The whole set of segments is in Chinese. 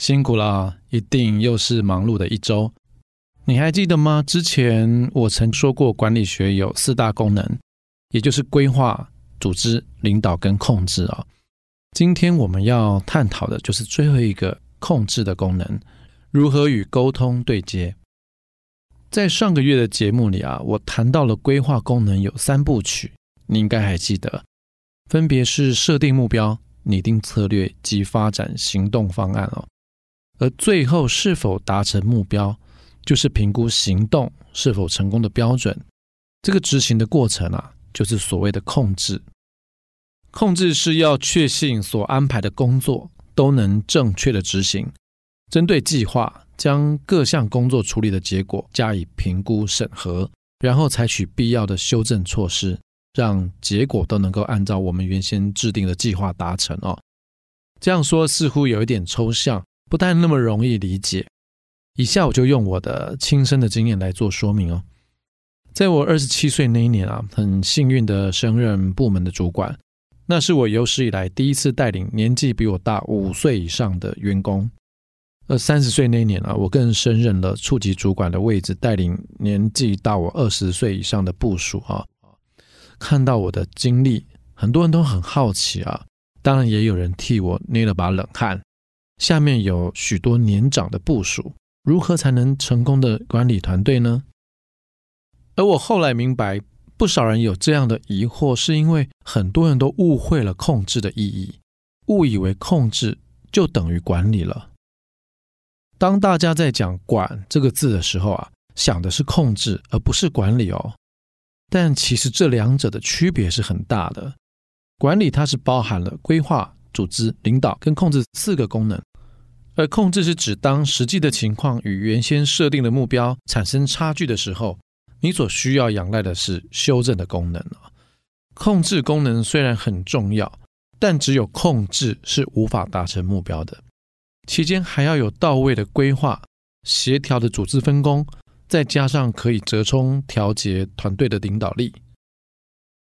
辛苦了，一定又是忙碌的一周。你还记得吗？之前我曾说过，管理学有四大功能，也就是规划、组织、领导跟控制啊。今天我们要探讨的就是最后一个控制的功能，如何与沟通对接。在上个月的节目里啊，我谈到了规划功能有三部曲，你应该还记得。分别是设定目标、拟定策略及发展行动方案哦，而最后是否达成目标，就是评估行动是否成功的标准。这个执行的过程啊，就是所谓的控制。控制是要确信所安排的工作都能正确的执行，针对计划将各项工作处理的结果加以评估审核，然后采取必要的修正措施。让结果都能够按照我们原先制定的计划达成哦。这样说似乎有一点抽象，不太那么容易理解。以下我就用我的亲身的经验来做说明哦。在我二十七岁那一年啊，很幸运的升任部门的主管，那是我有史以来第一次带领年纪比我大五岁以上的员工。而三十岁那一年啊，我更升任了处级主管的位置，带领年纪大我二十岁以上的部属啊。看到我的经历，很多人都很好奇啊，当然也有人替我捏了把冷汗。下面有许多年长的部属，如何才能成功的管理团队呢？而我后来明白，不少人有这样的疑惑，是因为很多人都误会了控制的意义，误以为控制就等于管理了。当大家在讲“管”这个字的时候啊，想的是控制，而不是管理哦。但其实这两者的区别是很大的。管理它是包含了规划、组织、领导跟控制四个功能，而控制是指当实际的情况与原先设定的目标产生差距的时候，你所需要仰赖的是修正的功能。控制功能虽然很重要，但只有控制是无法达成目标的，期间还要有到位的规划、协调的组织分工。再加上可以折冲调节团队的领导力，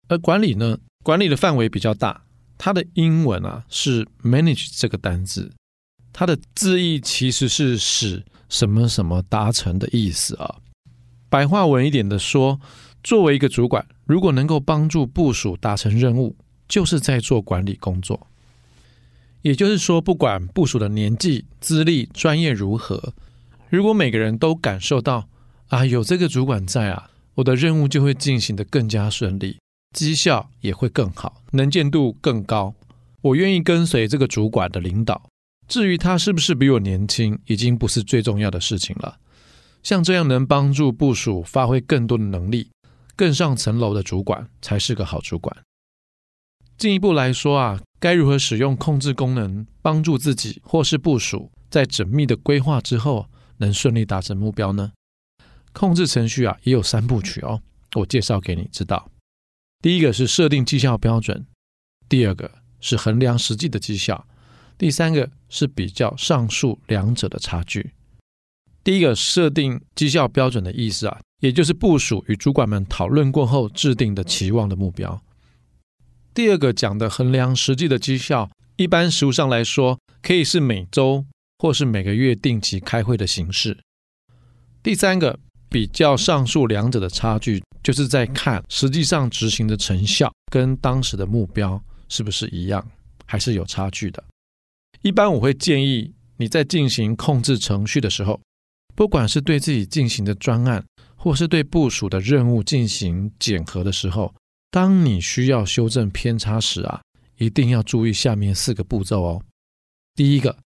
而管理呢？管理的范围比较大，它的英文啊是 manage 这个单字，它的字义其实是使什么什么达成的意思啊。白话文一点的说，作为一个主管，如果能够帮助部署达成任务，就是在做管理工作。也就是说，不管部署的年纪、资历、专业如何，如果每个人都感受到。啊，有这个主管在啊，我的任务就会进行的更加顺利，绩效也会更好，能见度更高。我愿意跟随这个主管的领导。至于他是不是比我年轻，已经不是最重要的事情了。像这样能帮助部署发挥更多的能力，更上层楼的主管才是个好主管。进一步来说啊，该如何使用控制功能，帮助自己或是部署在缜密的规划之后，能顺利达成目标呢？控制程序啊，也有三部曲哦，我介绍给你知道。第一个是设定绩效标准，第二个是衡量实际的绩效，第三个是比较上述两者的差距。第一个设定绩效标准的意思啊，也就是部署与主管们讨论过后制定的期望的目标。第二个讲的衡量实际的绩效，一般实务上来说，可以是每周或是每个月定期开会的形式。第三个。比较上述两者的差距，就是在看实际上执行的成效跟当时的目标是不是一样，还是有差距的。一般我会建议你在进行控制程序的时候，不管是对自己进行的专案，或是对部署的任务进行检核的时候，当你需要修正偏差时啊，一定要注意下面四个步骤哦。第一个，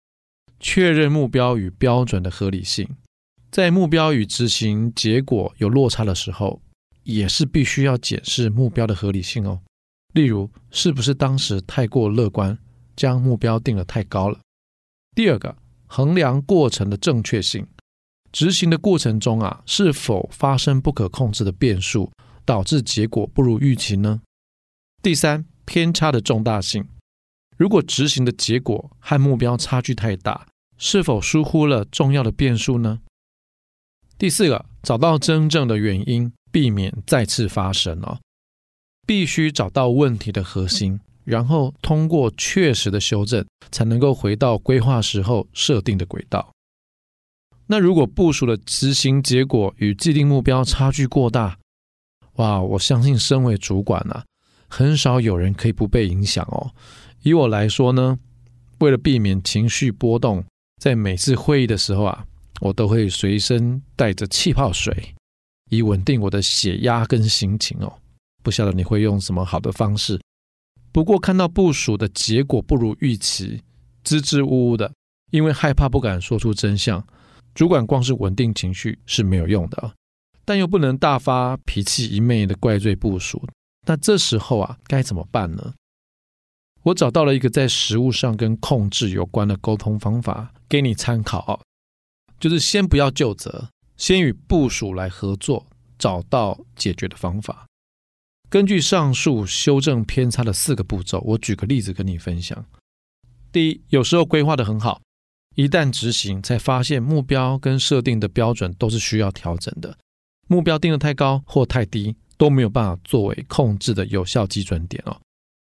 确认目标与标准的合理性。在目标与执行结果有落差的时候，也是必须要检视目标的合理性哦。例如，是不是当时太过乐观，将目标定得太高了？第二个，衡量过程的正确性。执行的过程中啊，是否发生不可控制的变数，导致结果不如预期呢？第三，偏差的重大性。如果执行的结果和目标差距太大，是否疏忽了重要的变数呢？第四个，找到真正的原因，避免再次发生哦。必须找到问题的核心，然后通过确实的修正，才能够回到规划时候设定的轨道。那如果部署的执行结果与既定目标差距过大，哇，我相信身为主管啊，很少有人可以不被影响哦。以我来说呢，为了避免情绪波动，在每次会议的时候啊，我都会随身带着气泡水，以稳定我的血压跟心情哦。不晓得你会用什么好的方式？不过看到部署的结果不如预期，支支吾吾的，因为害怕不敢说出真相。主管光是稳定情绪是没有用的，但又不能大发脾气，一昧的怪罪部署。那这时候啊，该怎么办呢？我找到了一个在实务上跟控制有关的沟通方法，给你参考。就是先不要就责，先与部署来合作，找到解决的方法。根据上述修正偏差的四个步骤，我举个例子跟你分享。第一，有时候规划得很好。一旦执行，才发现目标跟设定的标准都是需要调整的。目标定得太高或太低，都没有办法作为控制的有效基准点哦。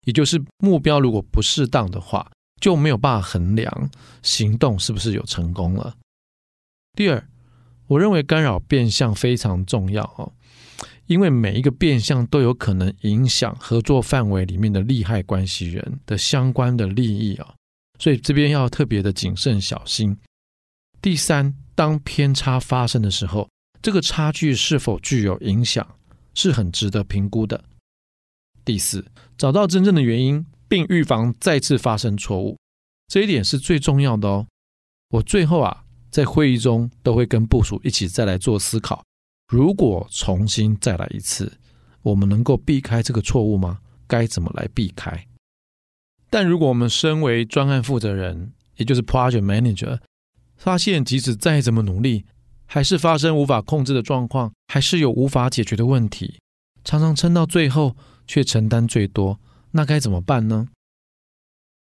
也就是目标如果不适当的话，就没有办法衡量行动是不是有成功了。第二，我认为干扰变相非常重要哦，因为每一个变相都有可能影响合作范围里面的利害关系人的相关的利益啊。所以这边要特别的谨慎小心。第三，当偏差发生的时候，这个差距是否具有影响，是很值得评估的。第四，找到真正的原因，并预防再次发生错误，这一点是最重要的哦。我最后啊，在会议中都会跟部署一起再来做思考，如果重新再来一次，我们能够避开这个错误吗？该怎么来避开？但如果我们身为专案负责人，也就是 Project Manager，发现即使再怎么努力，还是发生无法控制的状况，还是有无法解决的问题，常常撑到最后却承担最多，那该怎么办呢？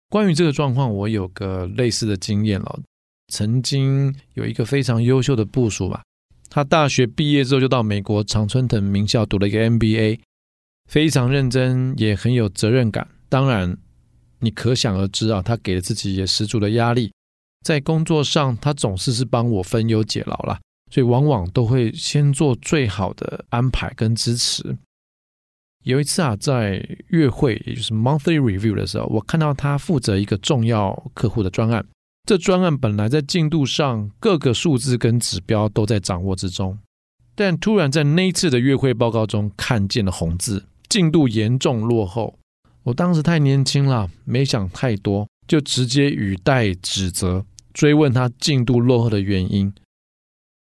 关于这个状况，我有个类似的经验了。曾经有一个非常优秀的部属吧，他大学毕业之后就到美国常春藤名校读了一个 MBA，非常认真，也很有责任感。当然。你可想而知啊，他给了自己也十足的压力，在工作上他总是是帮我分忧解劳啦，所以往往都会先做最好的安排跟支持。有一次啊，在月会也就是 monthly review 的时候，我看到他负责一个重要客户的专案，这专案本来在进度上各个数字跟指标都在掌握之中，但突然在那次的月会报告中看见了红字，进度严重落后。我当时太年轻了，没想太多，就直接语带指责，追问他进度落后的原因。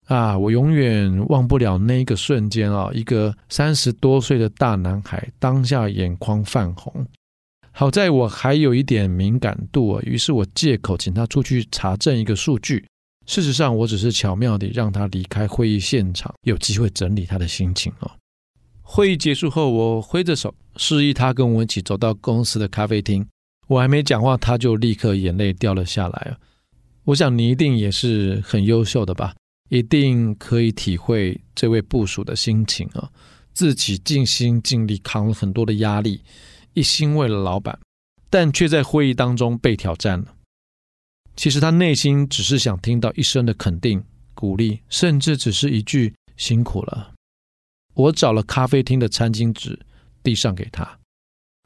啊，我永远忘不了那个瞬间啊！一个三十多岁的大男孩，当下眼眶泛红。好在我还有一点敏感度啊，于是我借口请他出去查证一个数据。事实上，我只是巧妙地让他离开会议现场，有机会整理他的心情哦。会议结束后，我挥着手示意他跟我一起走到公司的咖啡厅。我还没讲话，他就立刻眼泪掉了下来。我想你一定也是很优秀的吧？一定可以体会这位部属的心情啊！自己尽心尽力扛了很多的压力，一心为了老板，但却在会议当中被挑战了。其实他内心只是想听到一声的肯定、鼓励，甚至只是一句“辛苦了”。我找了咖啡厅的餐巾纸，递上给他。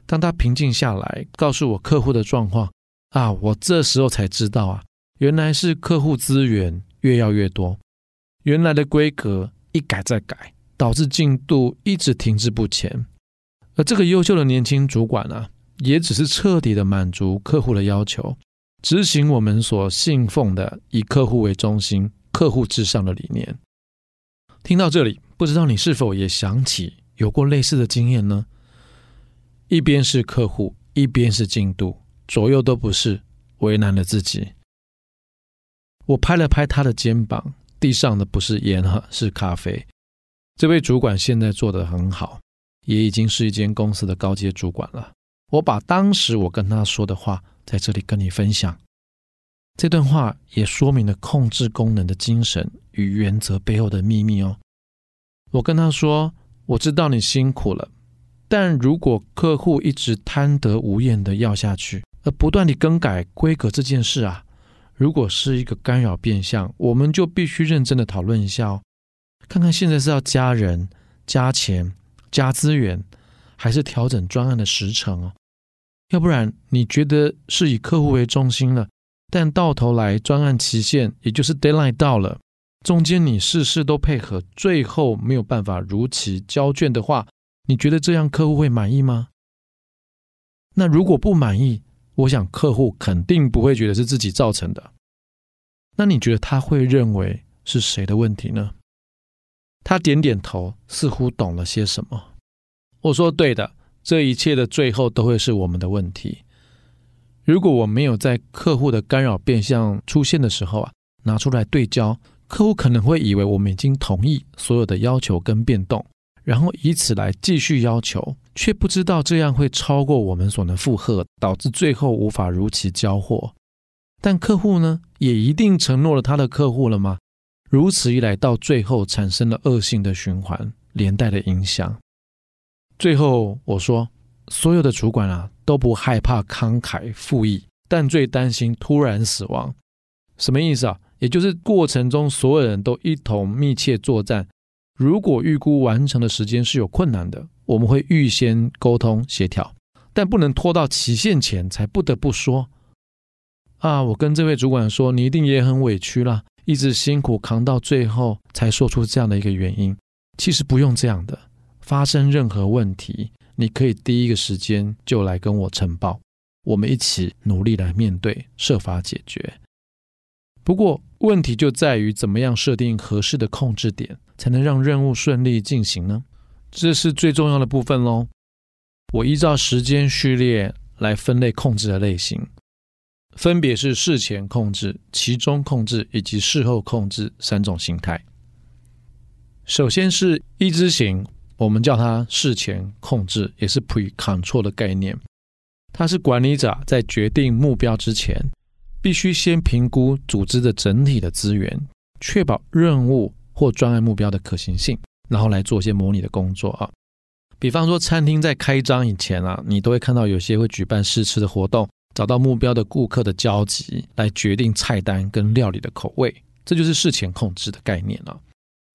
当他平静下来，告诉我客户的状况啊，我这时候才知道啊，原来是客户资源越要越多，原来的规格一改再改，导致进度一直停滞不前。而这个优秀的年轻主管啊，也只是彻底的满足客户的要求，执行我们所信奉的以客户为中心、客户至上的理念。听到这里。不知道你是否也想起有过类似的经验呢？一边是客户，一边是进度，左右都不是，为难了自己。我拍了拍他的肩膀，地上的不是烟哈，是咖啡。这位主管现在做得很好，也已经是一间公司的高阶主管了。我把当时我跟他说的话在这里跟你分享。这段话也说明了控制功能的精神与原则背后的秘密哦。我跟他说：“我知道你辛苦了，但如果客户一直贪得无厌的要下去，而不断地更改规格这件事啊，如果是一个干扰变相，我们就必须认真的讨论一下哦，看看现在是要加人、加钱、加资源，还是调整专案的时程哦。要不然你觉得是以客户为中心了。”但到头来，专案期限也就是 deadline 到了，中间你事事都配合，最后没有办法如期交卷的话，你觉得这样客户会满意吗？那如果不满意，我想客户肯定不会觉得是自己造成的。那你觉得他会认为是谁的问题呢？他点点头，似乎懂了些什么。我说对的，这一切的最后都会是我们的问题。如果我没有在客户的干扰变相出现的时候啊，拿出来对焦，客户可能会以为我们已经同意所有的要求跟变动，然后以此来继续要求，却不知道这样会超过我们所能负荷，导致最后无法如期交货。但客户呢，也一定承诺了他的客户了吗？如此一来，到最后产生了恶性的循环，连带的影响。最后我说。所有的主管啊都不害怕慷慨赴义，但最担心突然死亡。什么意思啊？也就是过程中所有人都一同密切作战，如果预估完成的时间是有困难的，我们会预先沟通协调，但不能拖到期限前才不得不说。啊，我跟这位主管说，你一定也很委屈啦，一直辛苦扛到最后才说出这样的一个原因。其实不用这样的，发生任何问题。你可以第一个时间就来跟我呈报，我们一起努力来面对，设法解决。不过问题就在于怎么样设定合适的控制点，才能让任务顺利进行呢？这是最重要的部分喽。我依照时间序列来分类控制的类型，分别是事前控制、其中控制以及事后控制三种形态。首先是一之型。我们叫它事前控制，也是 pre-control 的概念。它是管理者在决定目标之前，必须先评估组织的整体的资源，确保任务或专案目标的可行性，然后来做一些模拟的工作啊。比方说，餐厅在开张以前啊，你都会看到有些会举办试吃的活动，找到目标的顾客的交集，来决定菜单跟料理的口味，这就是事前控制的概念了。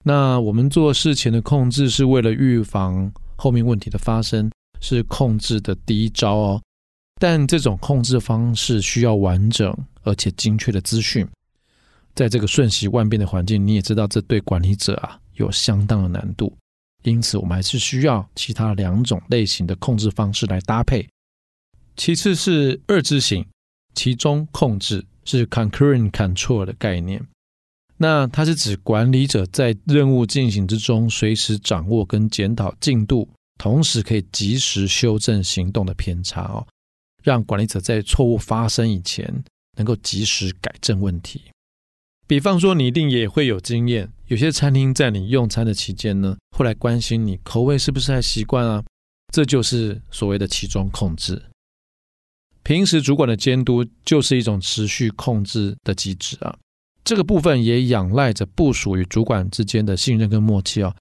那我们做事前的控制是为了预防后面问题的发生，是控制的第一招哦。但这种控制方式需要完整而且精确的资讯，在这个瞬息万变的环境，你也知道这对管理者啊有相当的难度。因此，我们还是需要其他两种类型的控制方式来搭配。其次是二之型，其中控制是 concurrent control 的概念。那它是指管理者在任务进行之中，随时掌握跟检讨进度，同时可以及时修正行动的偏差哦，让管理者在错误发生以前能够及时改正问题。比方说，你一定也会有经验，有些餐厅在你用餐的期间呢，会来关心你口味是不是还习惯啊，这就是所谓的其中控制。平时主管的监督就是一种持续控制的机制啊。这个部分也仰赖着部署与主管之间的信任跟默契哦。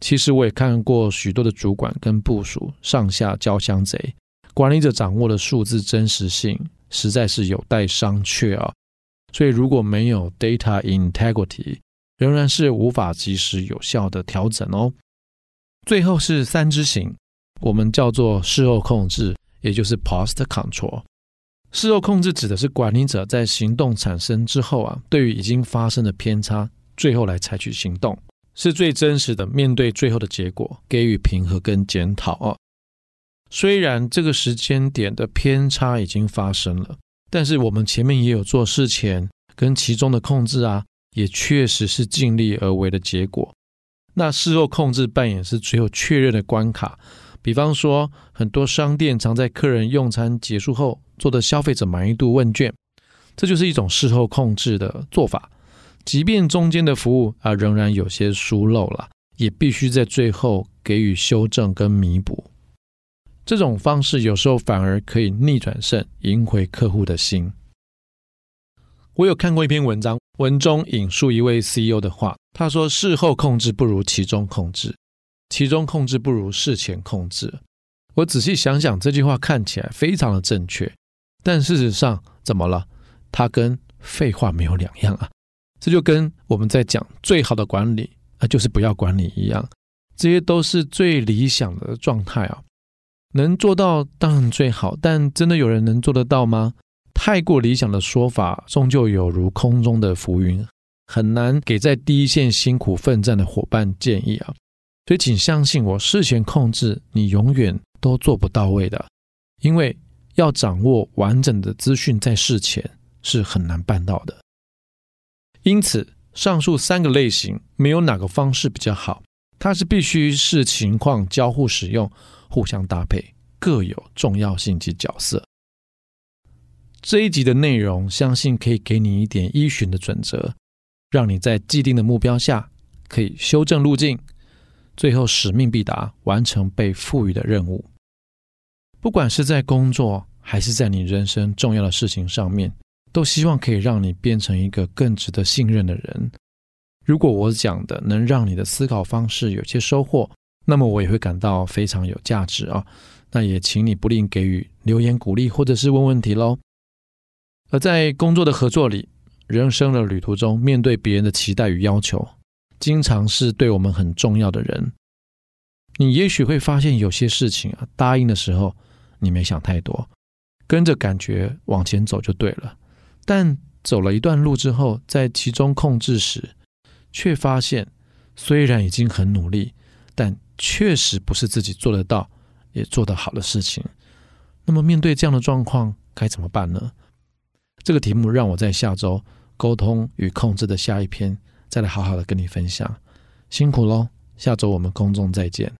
其实我也看过许多的主管跟部署上下交相贼，管理者掌握的数字真实性实在是有待商榷啊。所以如果没有 data integrity，仍然是无法及时有效的调整哦。最后是三之型，我们叫做事后控制，也就是 post control。事后控制指的是管理者在行动产生之后啊，对于已经发生的偏差，最后来采取行动，是最真实的面对最后的结果，给予评核跟检讨啊。虽然这个时间点的偏差已经发生了，但是我们前面也有做事前跟其中的控制啊，也确实是尽力而为的结果。那事后控制扮演是最后确认的关卡。比方说，很多商店常在客人用餐结束后做的消费者满意度问卷，这就是一种事后控制的做法。即便中间的服务啊仍然有些疏漏了，也必须在最后给予修正跟弥补。这种方式有时候反而可以逆转胜，赢回客户的心。我有看过一篇文章，文中引述一位 CEO 的话，他说：“事后控制不如其中控制，其中控制不如事前控制。”我仔细想想，这句话看起来非常的正确，但事实上怎么了？它跟废话没有两样啊！这就跟我们在讲最好的管理啊，就是不要管理一样，这些都是最理想的状态啊。能做到当然最好，但真的有人能做得到吗？太过理想的说法，终究有如空中的浮云，很难给在第一线辛苦奋战的伙伴建议啊。所以，请相信我，事前控制你永远都做不到位的，因为要掌握完整的资讯在事前是很难办到的。因此，上述三个类型没有哪个方式比较好，它是必须视情况交互使用。互相搭配，各有重要性及角色。这一集的内容，相信可以给你一点依循的准则，让你在既定的目标下可以修正路径，最后使命必达，完成被赋予的任务。不管是在工作，还是在你人生重要的事情上面，都希望可以让你变成一个更值得信任的人。如果我讲的能让你的思考方式有些收获，那么我也会感到非常有价值啊！那也请你不吝给予留言鼓励，或者是问问题喽。而在工作的合作里，人生的旅途中，面对别人的期待与要求，经常是对我们很重要的人。你也许会发现有些事情啊，答应的时候你没想太多，跟着感觉往前走就对了。但走了一段路之后，在其中控制时，却发现虽然已经很努力，但确实不是自己做得到也做得好的事情，那么面对这样的状况该怎么办呢？这个题目让我在下周沟通与控制的下一篇再来好好的跟你分享。辛苦喽，下周我们公众再见。